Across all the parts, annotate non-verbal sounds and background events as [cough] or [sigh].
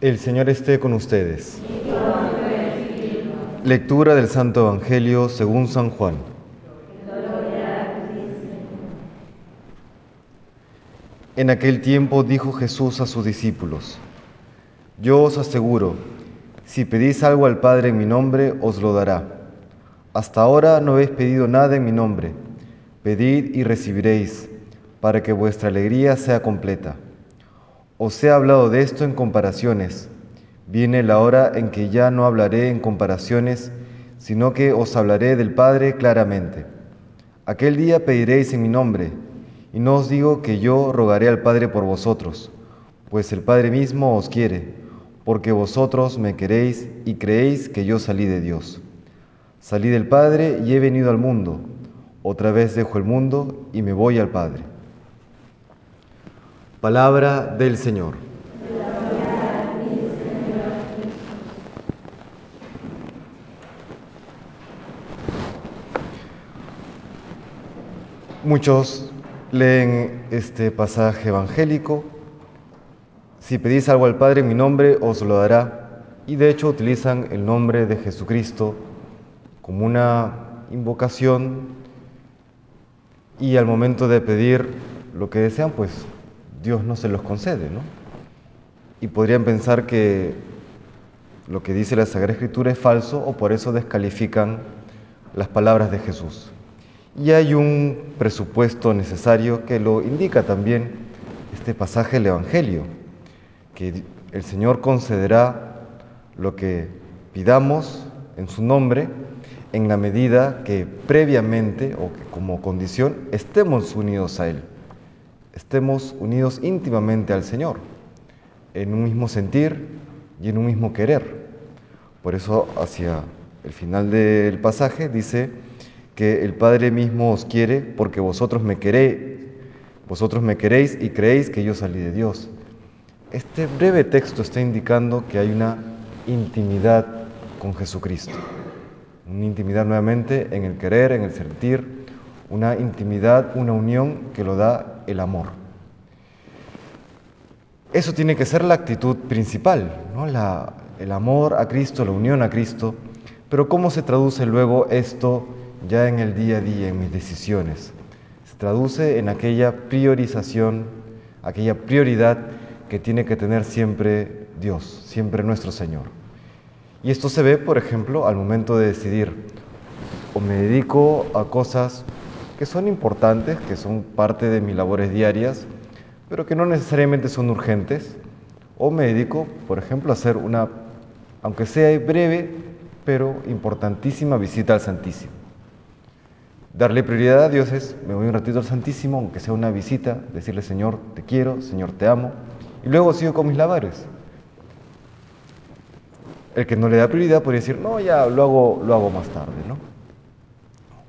El Señor esté con ustedes. Lectura del Santo Evangelio según San Juan. En aquel tiempo dijo Jesús a sus discípulos, Yo os aseguro, si pedís algo al Padre en mi nombre, os lo dará. Hasta ahora no habéis pedido nada en mi nombre. Pedid y recibiréis, para que vuestra alegría sea completa. Os he hablado de esto en comparaciones. Viene la hora en que ya no hablaré en comparaciones, sino que os hablaré del Padre claramente. Aquel día pediréis en mi nombre, y no os digo que yo rogaré al Padre por vosotros, pues el Padre mismo os quiere, porque vosotros me queréis y creéis que yo salí de Dios. Salí del Padre y he venido al mundo. Otra vez dejo el mundo y me voy al Padre. Palabra del Señor. Muchos leen este pasaje evangélico. Si pedís algo al Padre en mi nombre, os lo dará. Y de hecho utilizan el nombre de Jesucristo como una invocación y al momento de pedir lo que desean, pues Dios no se los concede, ¿no? Y podrían pensar que lo que dice la Sagrada Escritura es falso o por eso descalifican las palabras de Jesús. Y hay un presupuesto necesario que lo indica también este pasaje del Evangelio, que el Señor concederá lo que pidamos en su nombre en la medida que previamente o que como condición estemos unidos a Él estemos unidos íntimamente al Señor, en un mismo sentir y en un mismo querer. Por eso hacia el final del pasaje dice que el Padre mismo os quiere porque vosotros me queréis, vosotros me queréis y creéis que yo salí de Dios. Este breve texto está indicando que hay una intimidad con Jesucristo, una intimidad nuevamente en el querer, en el sentir, una intimidad, una unión que lo da el amor. Eso tiene que ser la actitud principal, ¿no? el amor a Cristo, la unión a Cristo. Pero ¿cómo se traduce luego esto ya en el día a día, en mis decisiones? Se traduce en aquella priorización, aquella prioridad que tiene que tener siempre Dios, siempre nuestro Señor. Y esto se ve, por ejemplo, al momento de decidir, o me dedico a cosas que son importantes, que son parte de mis labores diarias, pero que no necesariamente son urgentes. O me dedico, por ejemplo, a hacer una, aunque sea breve, pero importantísima visita al Santísimo. Darle prioridad a Dios es, me voy un ratito al Santísimo, aunque sea una visita, decirle, Señor, te quiero, Señor, te amo, y luego sigo con mis labores. El que no le da prioridad podría decir, no, ya lo hago, lo hago más tarde, ¿no?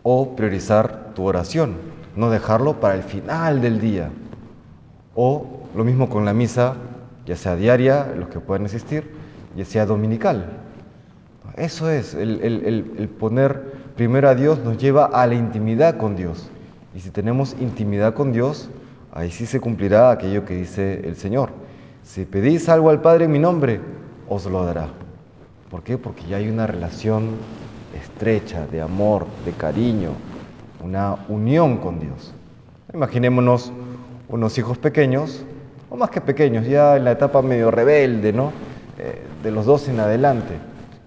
O priorizar tu oración, no dejarlo para el final del día. O lo mismo con la misa, ya sea diaria, los que puedan asistir, ya sea dominical. Eso es, el, poner primero a Dios nos lleva a la intimidad con Dios. Y si tenemos intimidad con Dios, ahí sí se cumplirá aquello que dice el Señor. Si pedís algo al Padre en mi nombre, os lo dará. ¿Por qué? Porque ya hay una relación estrecha, de amor, de cariño, una unión con Dios. Imaginémonos unos hijos pequeños, o más que pequeños, ya en la etapa medio rebelde, ¿no? Eh, de los dos en adelante,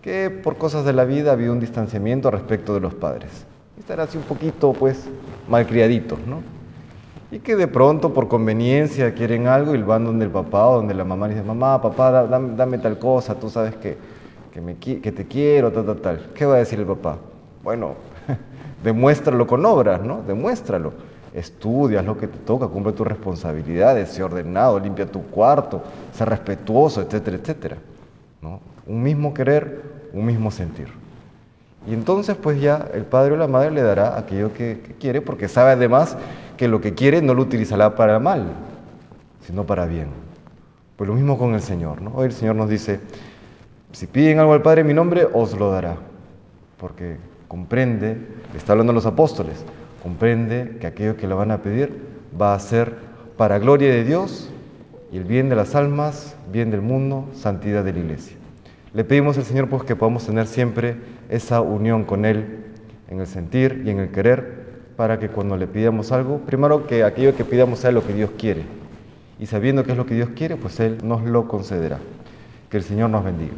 que por cosas de la vida ha habido un distanciamiento respecto de los padres. Están así un poquito, pues, malcriaditos, ¿no? Y que de pronto, por conveniencia, quieren algo y van donde el papá o donde la mamá le dice, mamá, papá, dame tal cosa, tú sabes que que, te quiero, tal, tal, tal. ¿Qué va a decir el papá? Bueno, [laughs] demuéstralo con obras, ¿no? Demuéstralo. Estudias lo que te toca, cumple tus responsabilidades, sé ordenado, limpia tu cuarto, sé respetuoso, etcétera, etcétera. ¿no? Un mismo querer, un mismo sentir. Y entonces pues ya el padre o la madre le dará aquello que, que, quiere porque sabe además que lo que quiere no lo utilizará para mal, sino para bien. Pues lo mismo con el Señor. ¿no? Hoy el Señor nos dice, si piden algo al Padre en mi nombre, os lo dará. Porque comprende, está hablando los apóstoles, comprende que aquello que le van a pedir va a ser para gloria de Dios y el bien de las almas, bien del mundo, santidad de la iglesia. Le pedimos al Señor pues que podamos tener siempre esa unión con Él en el sentir y en el querer, para que cuando le pidamos algo, primero que aquello que pidamos sea lo que Dios quiere, y sabiendo que es lo que Dios quiere, pues Él nos lo concederá. Que el Señor nos bendiga.